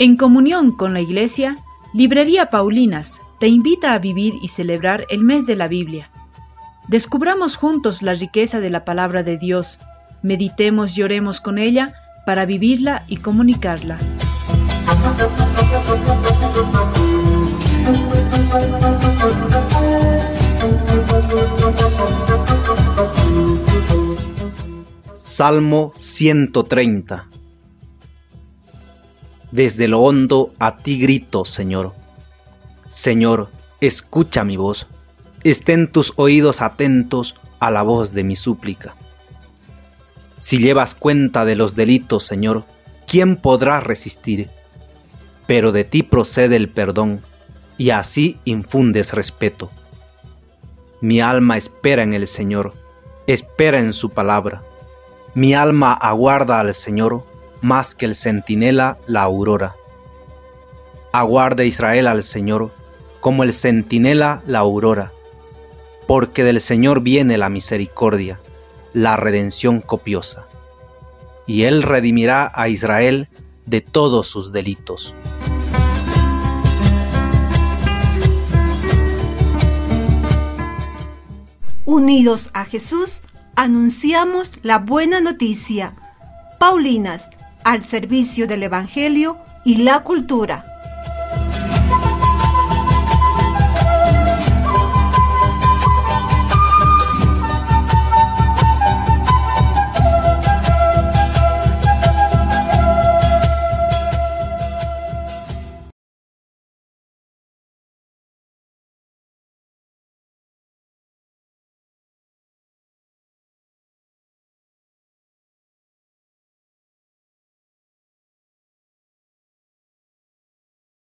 En comunión con la Iglesia, Librería Paulinas te invita a vivir y celebrar el mes de la Biblia. Descubramos juntos la riqueza de la palabra de Dios, meditemos y oremos con ella para vivirla y comunicarla. Salmo 130 Desde lo hondo a ti grito, Señor. Señor, escucha mi voz. Estén tus oídos atentos a la voz de mi súplica. Si llevas cuenta de los delitos, Señor, ¿quién podrá resistir? Pero de ti procede el perdón, y así infundes respeto. Mi alma espera en el Señor, espera en su palabra mi alma aguarda al Señor más que el centinela la aurora. Aguarda Israel al Señor como el centinela la aurora, porque del Señor viene la misericordia, la redención copiosa, y Él redimirá a Israel de todos sus delitos. Unidos a Jesús, anunciamos la buena noticia. Paulinas, al servicio del Evangelio y la cultura.